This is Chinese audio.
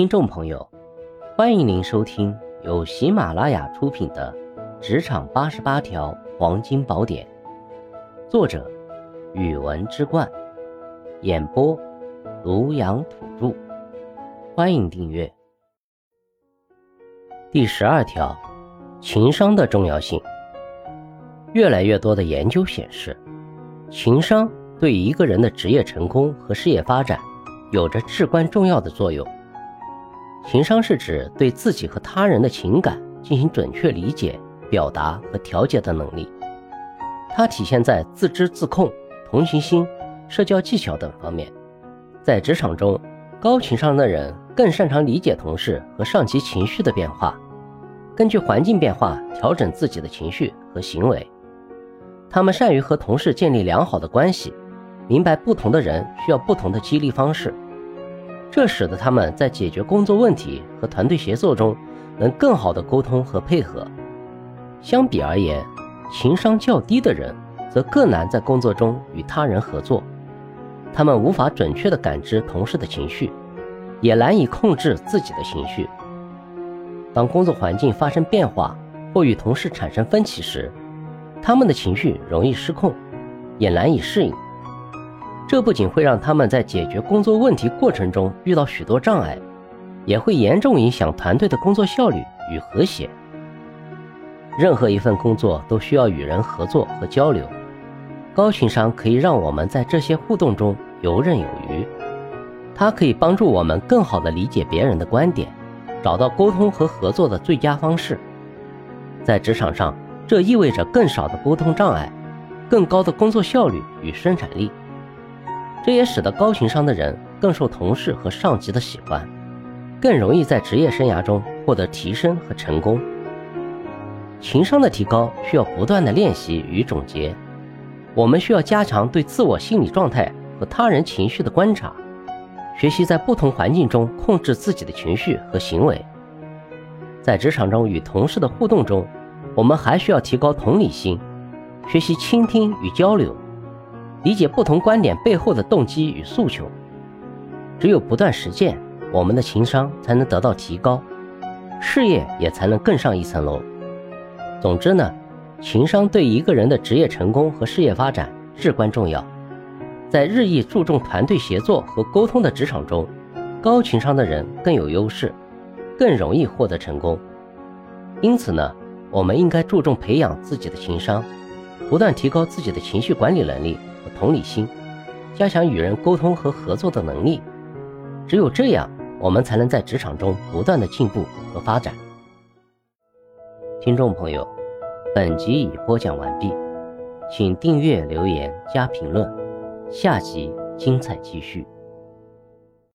听众朋友，欢迎您收听由喜马拉雅出品的《职场八十八条黄金宝典》，作者：语文之冠，演播：庐阳土著。欢迎订阅。第十二条，情商的重要性。越来越多的研究显示，情商对一个人的职业成功和事业发展有着至关重要的作用。情商是指对自己和他人的情感进行准确理解、表达和调节的能力。它体现在自知自控、同情心、社交技巧等方面。在职场中，高情商的人更擅长理解同事和上级情绪的变化，根据环境变化调整自己的情绪和行为。他们善于和同事建立良好的关系，明白不同的人需要不同的激励方式。这使得他们在解决工作问题和团队协作中能更好的沟通和配合。相比而言，情商较低的人则更难在工作中与他人合作。他们无法准确地感知同事的情绪，也难以控制自己的情绪。当工作环境发生变化或与同事产生分歧时，他们的情绪容易失控，也难以适应。这不仅会让他们在解决工作问题过程中遇到许多障碍，也会严重影响团队的工作效率与和谐。任何一份工作都需要与人合作和交流，高情商可以让我们在这些互动中游刃有余。它可以帮助我们更好地理解别人的观点，找到沟通和合作的最佳方式。在职场上，这意味着更少的沟通障碍，更高的工作效率与生产力。这也使得高情商的人更受同事和上级的喜欢，更容易在职业生涯中获得提升和成功。情商的提高需要不断的练习与总结，我们需要加强对自我心理状态和他人情绪的观察，学习在不同环境中控制自己的情绪和行为。在职场中与同事的互动中，我们还需要提高同理心，学习倾听与交流。理解不同观点背后的动机与诉求，只有不断实践，我们的情商才能得到提高，事业也才能更上一层楼。总之呢，情商对一个人的职业成功和事业发展至关重要。在日益注重团队协作和沟通的职场中，高情商的人更有优势，更容易获得成功。因此呢，我们应该注重培养自己的情商，不断提高自己的情绪管理能力。和同理心，加强与人沟通和合作的能力。只有这样，我们才能在职场中不断的进步和发展。听众朋友，本集已播讲完毕，请订阅、留言、加评论，下集精彩继续。